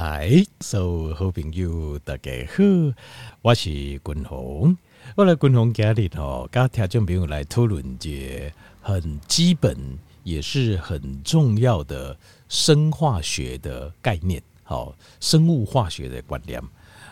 来，所有好朋友大家好，我是君鸿。我来君鸿家里头，刚听众朋友来讨论一个很基本也是很重要的生化学的概念，好，生物化学的观念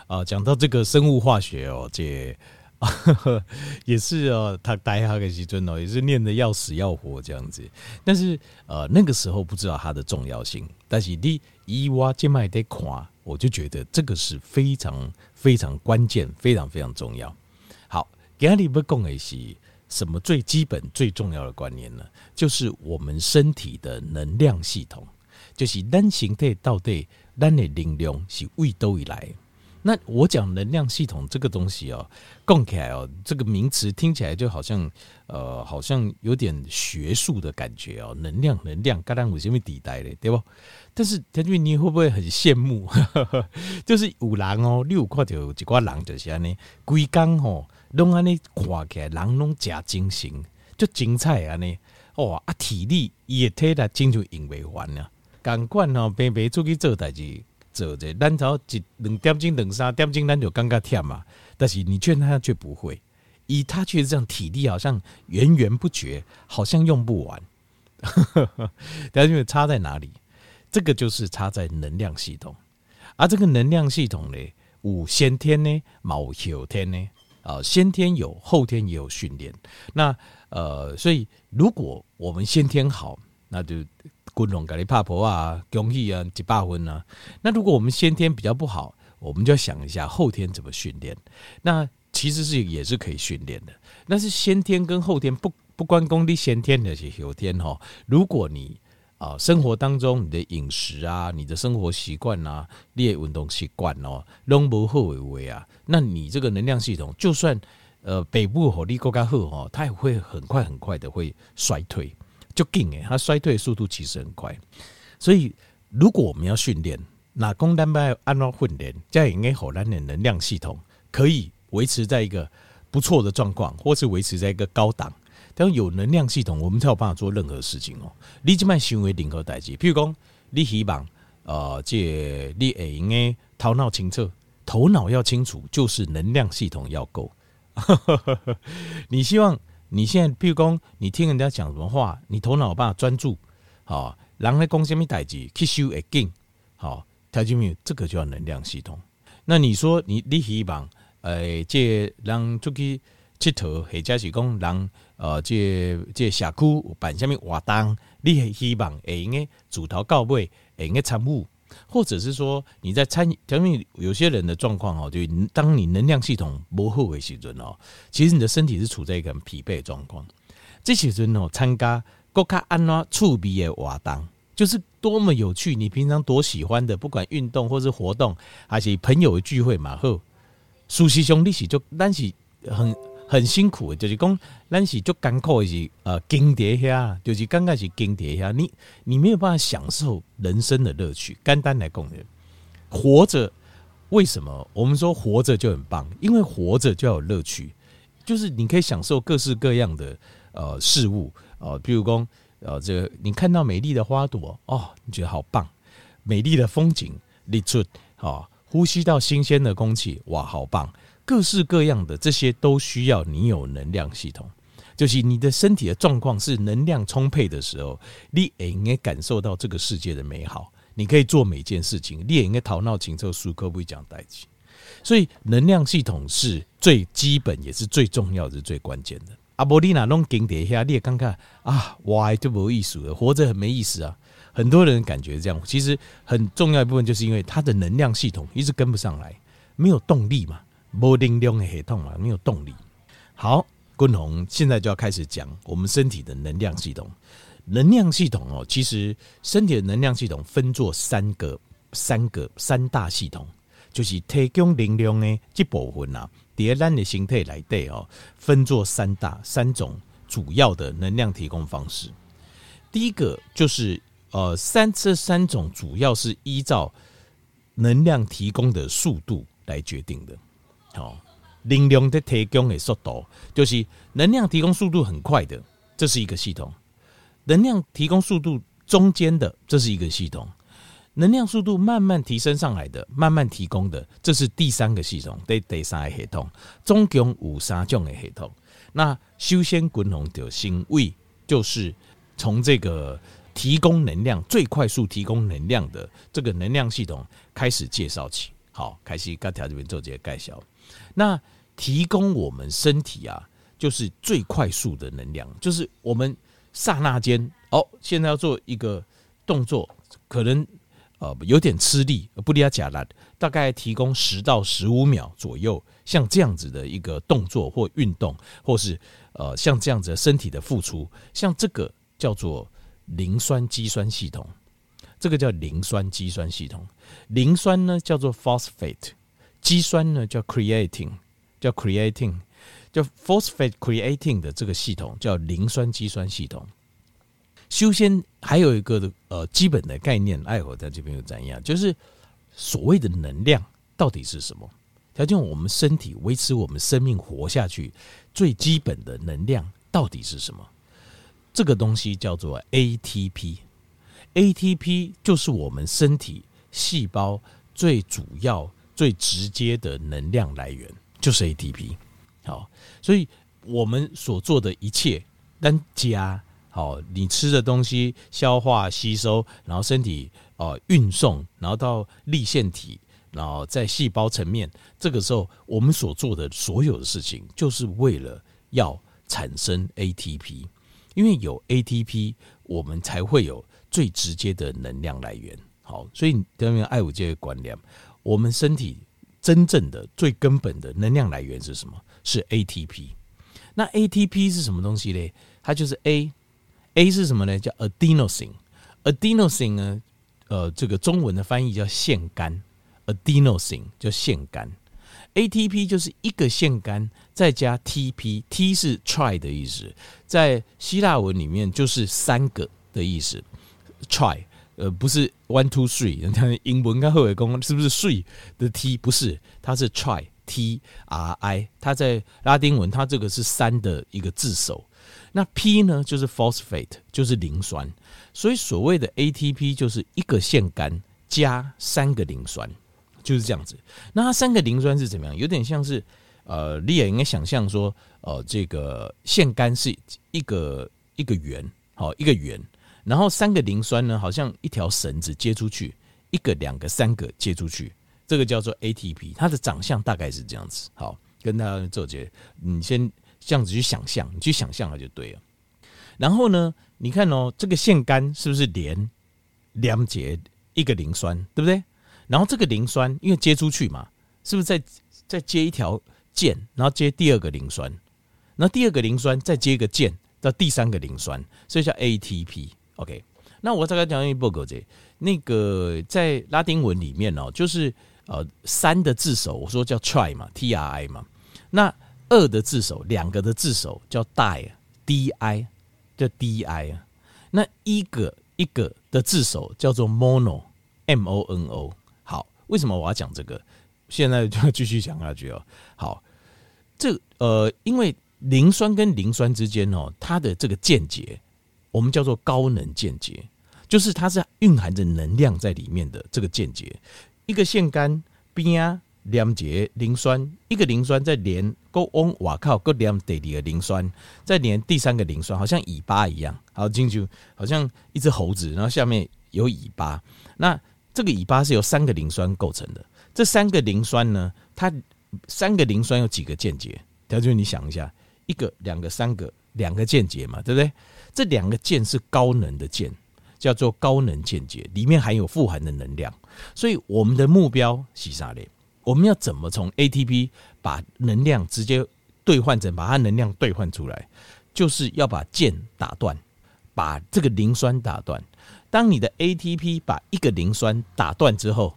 啊。讲到这个生物化学哦，这。也是哦，他待哈个时尊哦，也是念的要死要活这样子。但是呃，那个时候不知道它的重要性。但是你以我现在在看，我就觉得这个是非常非常关键，非常非常重要。好，今天要讲的是什么最基本最重要的观念呢？就是我们身体的能量系统，就是咱身体到底咱的能量是为都以来。那我讲能量系统这个东西哦，讲起来哦，这个名词听起来就好像呃，好像有点学术的感觉哦。能量，能量，刚刚我前面抵代的，对不？但是田俊，你会不会很羡慕？就是有人哦，你有看到一挂人就是安尼，规工吼，拢安尼看起来人拢假精神，就精彩安尼。哦啊，体力也体力真就用不完了，赶快哦，白白出去做代志。做这，咱只要一两点钟、两三点钟，咱就感觉忝嘛。但是你劝他却不会，以他却这样体力好像源源不绝，好像用不完。但是因为差在哪里？这个就是差在能量系统。而这个能量系统呢，有先天呢，冇后天呢。啊，先天有，后天也有训练。那呃，所以如果我们先天好，那就。观众给你拍婆啊，恭喜啊，几百分啊。那如果我们先天比较不好，我们就要想一下后天怎么训练。那其实是也是可以训练的。但是先天跟后天不不关功力，先天的是后天哈。如果你啊生活当中你的饮食啊，你的生活习惯啊，你的运动习惯哦，拢无好为为啊，那你这个能量系统就算呃北部火力够加好哦，它也会很快很快的会衰退。就紧诶，它衰退速度其实很快，所以如果我们要训练，那功能要按照训练，这样应该好难的能量系统可以维持在一个不错的状况，或是维持在一个高档。但有能量系统，我们才有办法做任何事情哦。你这么行为任何代志，譬如讲，你希望呃，这你会应该头脑清澈，头脑要清楚，就是能量系统要够。你希望。你现在，譬如讲，你听人家讲什么话，你头脑有办法专注，好，人咧讲什么代志，吸收会紧，好，听清没有？这个叫能量系统。那你说你，你希望，诶，这人出去佚佗，或者是讲人，呃，这这社区有办什么活动，你希望会用诶，自头到尾会用诶参与。或者是说你在参与，因为有些人的状况哦，就当你能量系统不好的时阵哦，其实你的身体是处在一个很疲惫的状况。这些人哦，参加国卡安拉触鼻的活动，就是多么有趣，你平常多喜欢的，不管运动或是活动，还是朋友的聚会嘛，好，熟悉兄弟是就但是很。很辛苦，就是讲，咱是就艰苦的是，呃，经历下，就是刚开始经历下，你你没有办法享受人生的乐趣。简单来讲，活着为什么我们说活着就很棒？因为活着就要有乐趣，就是你可以享受各式各样的呃事物，呃，比如讲，呃，这个你看到美丽的花朵，哦，你觉得好棒；美丽的风景，立出，啊，呼吸到新鲜的空气，哇，好棒。各式各样的这些都需要你有能量系统，就是你的身体的状况是能量充沛的时候，你也应该感受到这个世界的美好，你可以做每件事情，你也应该头脑清楚，舒克不会讲代志。所以能量系统是最基本也是最重要的，是最关键的。阿波利娜弄经典下，你也看看啊，哇，就没意思了，活着很没意思啊。很多人感觉这样，其实很重要一部分就是因为他的能量系统一直跟不上来，没有动力嘛。没能量的系统啊，没有动力。好，君鸿现在就要开始讲我们身体的能量系统。能量系统哦，其实身体的能量系统分作三个、三个、三大系统，就是提供能量的这部分啊。第二咱的形态来对哦，分作三大、三种主要的能量提供方式。第一个就是呃，三这三种主要是依照能量提供的速度来决定的。哦，能量的提供的速度，就是能量提供速度很快的，这是一个系统；能量提供速度中间的，这是一个系统；能量速度慢慢提升上来的，慢慢提供的，这是第三个系统，第第三个系统，总共有三种的系统。那修仙滚龙的星位，就是从这个提供能量最快速提供能量的这个能量系统开始介绍起。好，开始刚条这边做这些介绍。那提供我们身体啊，就是最快速的能量，就是我们刹那间哦，现在要做一个动作，可能。呃，有点吃力，不离假了，大概提供十到十五秒左右，像这样子的一个动作或运动，或是呃，像这样子的身体的付出，像这个叫做磷酸肌酸系统，这个叫磷酸肌酸系统，磷酸呢叫做 phosphate，肌酸呢叫 creating，叫 creating，叫 phosphate creating 的这个系统叫磷酸肌酸系统。修仙还有一个的呃基本的概念，爱火在这边又怎样？就是所谓的能量到底是什么？条件我们身体维持我们生命活下去最基本的能量到底是什么？这个东西叫做 ATP，ATP 就是我们身体细胞最主要、最直接的能量来源，就是 ATP。好，所以我们所做的一切，单加。好，你吃的东西消化吸收，然后身体哦运送，然后到粒线体，然后在细胞层面，这个时候我们所做的所有的事情，就是为了要产生 ATP，因为有 ATP，我们才会有最直接的能量来源。好，所以等于爱五这个观念，我们身体真正的最根本的能量来源是什么？是 ATP。那 ATP 是什么东西呢？它就是 A。A 是什么呢？叫 adenosine，adenosine 呢？呃，这个中文的翻译叫腺苷，adenosine 叫腺苷。ATP 就是一个腺苷再加 TP，T 是 try 的意思，在希腊文里面就是三个的意思。，try 呃不是 one two three，人家英文跟后尾工是不是 three 的 T？不是，它是 tri T R I，它在拉丁文它这个是三的一个字首。那 P 呢，就是 phosphate，就是磷酸，所以所谓的 ATP 就是一个腺苷加三个磷酸，就是这样子。那它三个磷酸是怎么样？有点像是呃，你也应该想象说，呃，这个腺苷是一个一个圆，好一个圆，然后三个磷酸呢，好像一条绳子接出去，一个、两个、三个接出去，这个叫做 ATP。它的长相大概是这样子。好，跟大家做结，你先。这样子去想象，你去想象了就对了。然后呢，你看哦，这个腺苷是不是连两节一个磷酸，对不对？然后这个磷酸因为接出去嘛，是不是再再接一条键，然后接第二个磷酸，然后第二个磷酸再接一个键到第三个磷酸，所以叫 ATP。OK，那我再来讲一波狗子，那个在拉丁文里面哦，就是呃三的字首，我说叫 try 嘛，T R I 嘛，那。二的字首，两个的字首叫 die，D I，叫 di。那一个一个的字首叫做 mono，m o n o。好，为什么我要讲这个？现在就要继续讲下去哦。好，这呃，因为磷酸跟磷酸之间哦，它的这个间接，我们叫做高能键结，就是它是蕴含着能量在里面的这个键结。一个腺苷边啊。两节磷酸，一个磷酸再连，够嗡哇靠，够连第二个磷酸，再连第三个磷酸，好像尾巴一样，好进去，好像一只猴子，然后下面有尾巴。那这个尾巴是由三个磷酸构成的。这三个磷酸呢，它三个磷酸有几个键结？条件你想一下，一个、两个、三个，两个键结嘛，对不对？这两个键是高能的键，叫做高能键结，里面含有富含的能量。所以我们的目标是啥嘞？我们要怎么从 ATP 把能量直接兑换成把它能量兑换出来？就是要把键打断，把这个磷酸打断。当你的 ATP 把一个磷酸打断之后，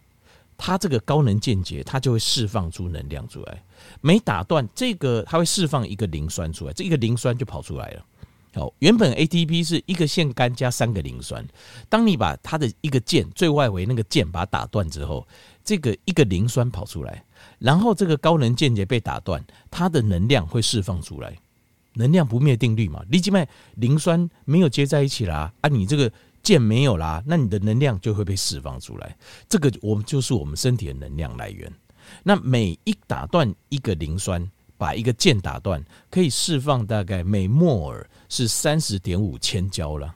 它这个高能键结它就会释放出能量出来。每打断这个，它会释放一个磷酸出来，这一个磷酸就跑出来了。好，原本 ATP 是一个腺苷加三个磷酸，当你把它的一个键最外围那个键把它打断之后。这个一个磷酸跑出来，然后这个高能键结被打断，它的能量会释放出来。能量不灭定律嘛，立即卖磷酸没有接在一起啦啊！你这个键没有啦，那你的能量就会被释放出来。这个我们就是我们身体的能量来源。那每一打断一个磷酸，把一个键打断，可以释放大概每摩尔是三十点五千焦了。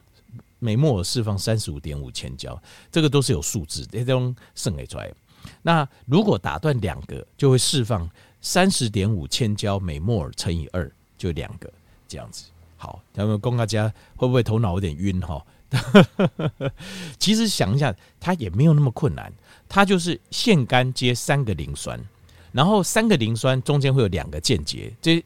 每摩尔释放三十五点五千焦，这个都是有数字，这种算给出来。那如果打断两个，就会释放三十点五千焦每摩尔乘以二，就两个这样子。好，他们供大家会不会头脑有点晕哈？其实想一下，它也没有那么困难，它就是腺苷接三个磷酸，然后三个磷酸中间会有两个键结，这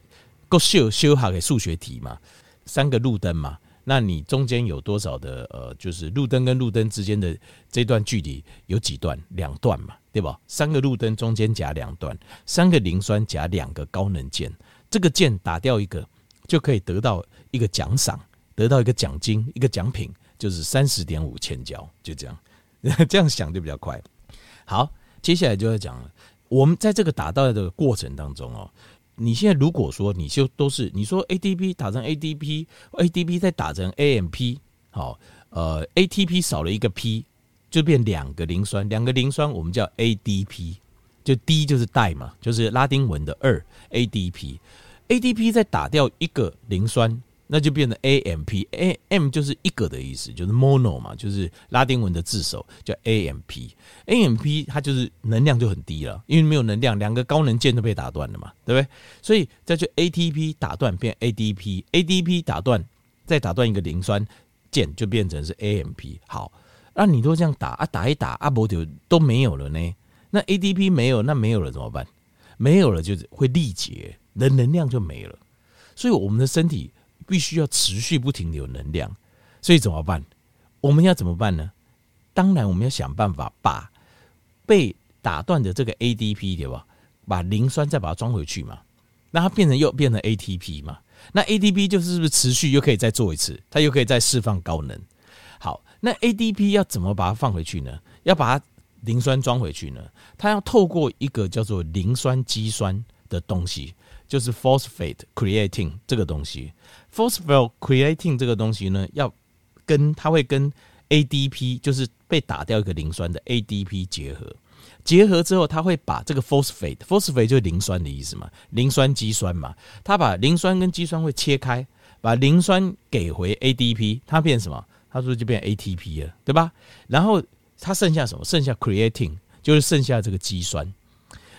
够修修好给数学题嘛？三个路灯嘛，那你中间有多少的呃，就是路灯跟路灯之间的这段距离有几段？两段嘛，对吧？三个路灯中间夹两段，三个磷酸夹两个高能键，这个键打掉一个就可以得到一个奖赏，得到一个奖金，一个奖品。就是三十点五千焦，就这样，这样想就比较快。好，接下来就要讲了。我们在这个打到的过程当中哦，你现在如果说你就都是你说 ADP 打成 ADP，ADP 再打成 AMP，好，呃，ATP 少了一个 P，就变两个磷酸，两个磷酸我们叫 ADP，就 D 就是代嘛，就是拉丁文的二 ADP，ADP 再打掉一个磷酸。那就变成 AMP，A M 就是一个的意思，就是 mono 嘛，就是拉丁文的字首叫 AMP，AMP 它就是能量就很低了，因为没有能量，两个高能键都被打断了嘛，对不对？所以再去 ATP 打断变 ADP，ADP 打断再打断一个磷酸键就变成是 AMP。好，那你都这样打啊，打一打啊，不就都没有了呢？那 ADP 没有，那没有了怎么办？没有了就是会力竭，人能量就没了。所以我们的身体。必须要持续不停的有能量，所以怎么办？我们要怎么办呢？当然，我们要想办法把被打断的这个 ADP 对吧？把磷酸再把它装回去嘛，那它变成又变成 ATP 嘛？那 ATP 就是不是持续又可以再做一次？它又可以再释放高能。好，那 ADP 要怎么把它放回去呢？要把它磷酸装回去呢？它要透过一个叫做磷酸肌酸的东西。就是 phosphate creating 这个东西，phosphate creatine 这个东西呢，要跟它会跟 ADP，就是被打掉一个磷酸的 ADP 结合，结合之后，它会把这个 phosphate，phosphate 就是磷酸的意思嘛，磷酸肌酸嘛，它把磷酸跟肌酸会切开，把磷酸给回 ADP，它变什么？它是不是就变 ATP 了，对吧？然后它剩下什么？剩下 creating 就是剩下这个肌酸，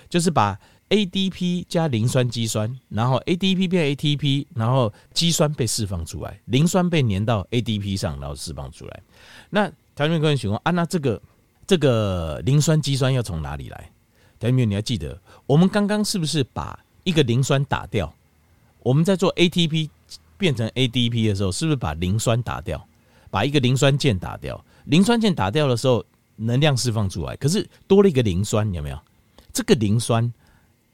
就是把。ADP 加磷酸肌酸，然后 ADP 变 ATP，然后肌酸被释放出来，磷酸被粘到 ADP 上，然后释放出来。那条件跟情况啊，那这个这个磷酸肌酸要从哪里来？条件你要记得，我们刚刚是不是把一个磷酸打掉？我们在做 ATP 变成 ADP 的时候，是不是把磷酸打掉？把一个磷酸键打掉，磷酸键打掉的时候，能量释放出来，可是多了一个磷酸，有没有？这个磷酸。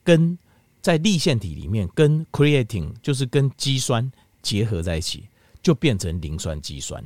跟在粒线体里面跟 creatine 就是跟肌酸结合在一起，就变成磷酸肌酸。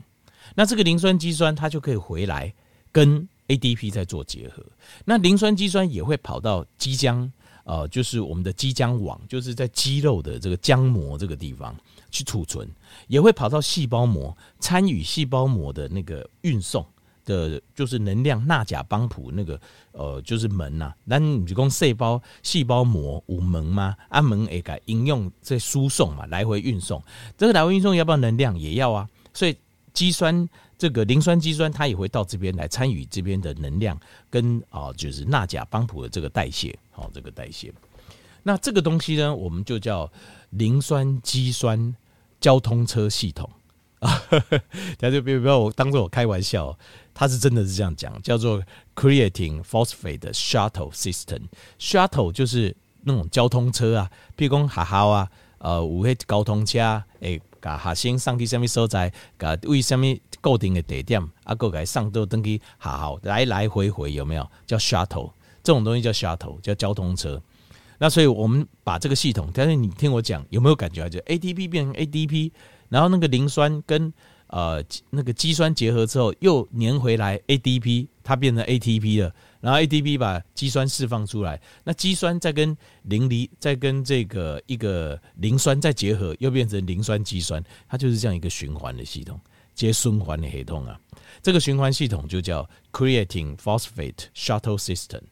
那这个磷酸肌酸它就可以回来跟 ADP 再做结合。那磷酸肌酸也会跑到肌浆，呃，就是我们的肌浆网，就是在肌肉的这个浆膜这个地方去储存，也会跑到细胞膜，参与细胞膜的那个运送。的就是能量钠钾帮浦那个呃就是门呐、啊，那你就讲细胞细胞膜无门吗？啊门也改应用在输送嘛，来回运送。这个来回运送要不要能量？也要啊。所以肌酸这个磷酸肌酸它也会到这边来参与这边的能量跟啊、就是钠钾帮浦的这个代谢，好这个代谢。那这个东西呢，我们就叫磷酸肌酸交通车系统。啊，大家就不要不要我当做我开玩笑，他是真的是这样讲，叫做 creating phosphate shuttle system。shuttle 就是那种交通车啊，譬如讲学校啊，呃，有迄交通车，诶，甲学生上去什么所在，甲为什么固定的地点，啊，个给上到登去学校，来来回回有没有？叫 shuttle，这种东西叫 shuttle，叫交通车。那所以我们把这个系统，但是你听我讲，有没有感觉？就 ATP 变成 ADP。然后那个磷酸跟呃那个肌酸结合之后，又粘回来 ADP，它变成 ATP 了。然后 ATP 把肌酸释放出来，那肌酸再跟磷离，再跟这个一个磷酸再结合，又变成磷酸肌酸，它就是这样一个循环的系统。接循环的系统啊。这个循环系统就叫 Creatine Phosphate Shuttle System，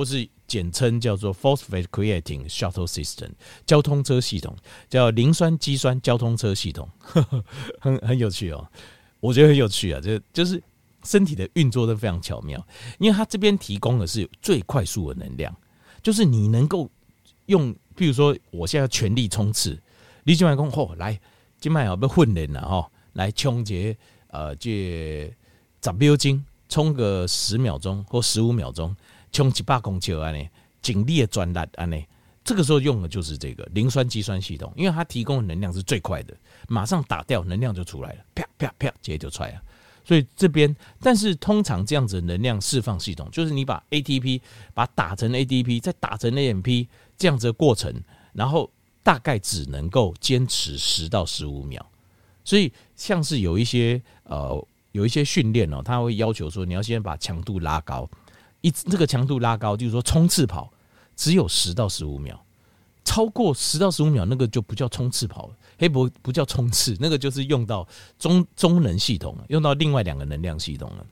或是简称叫做 Phosphate creating Shuttle System，交通车系统叫磷酸肌酸交通车系统，呵 呵很很有趣哦，我觉得很有趣啊，就就是身体的运作都非常巧妙，因为它这边提供的是最快速的能量，就是你能够用，譬如说我现在全力冲刺，你今晚讲吼来，今晚要不要训练了哈，来冲节呃这。十秒钟冲个十秒钟或十五秒钟，冲几百公尺安尼，警力的转达安尼，这个时候用的就是这个磷酸肌酸系统，因为它提供的能量是最快的，马上打掉能量就出来了，啪啪啪，直接就出来了。所以这边，但是通常这样子的能量释放系统，就是你把 ATP 把它打成 ADP，再打成 AMP 这样子的过程，然后大概只能够坚持十到十五秒。所以像是有一些呃。有一些训练哦，他会要求说，你要先把强度拉高，一这个强度拉高，就是说冲刺跑只有十到十五秒，超过十到十五秒那个就不叫冲刺跑了，黑博不叫冲刺，那个就是用到中中能系统，用到另外两个能量系统了。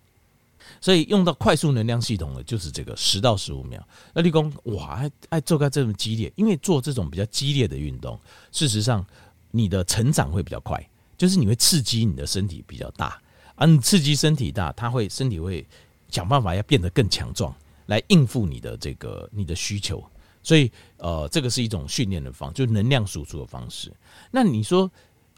所以用到快速能量系统的就是这个十到十五秒。那立功哇，爱爱做个这么激烈，因为做这种比较激烈的运动，事实上你的成长会比较快，就是你会刺激你的身体比较大。嗯，刺激身体大，它会身体会想办法要变得更强壮，来应付你的这个你的需求。所以，呃，这个是一种训练的方，就能量输出的方式。那你说，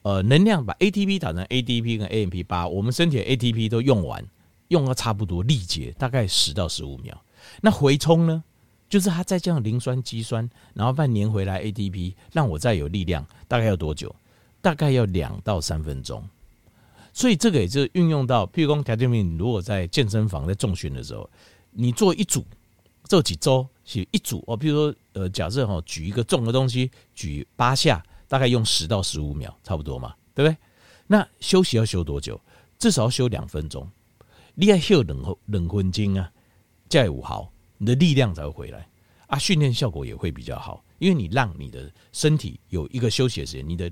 呃，能量把 ATP 打成 ADP 跟 AMP，把我们身体的 ATP 都用完，用了差不多力竭，大概十到十五秒。那回充呢，就是它再加上磷酸肌酸，然后半年回来 ATP，让我再有力量，大概要多久？大概要两到三分钟。所以这个也就运用到，譬如说，条件面，如果在健身房在重训的时候，你做一组，做几周，是一组哦。譬如说，呃，假设哈，举一个重的东西，举八下，大概用十到十五秒，差不多嘛，对不对？那休息要休多久？至少要休两分钟。你要休两两分钟啊，再五毫，你的力量才会回来啊，训练效果也会比较好。因为你让你的身体有一个休息的时间，你的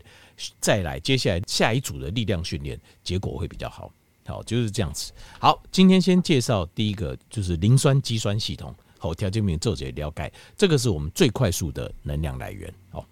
再来接下来下一组的力量训练，结果会比较好。好，就是这样子。好，今天先介绍第一个，就是磷酸肌酸系统。好，条件面做些了解，这个是我们最快速的能量来源。好。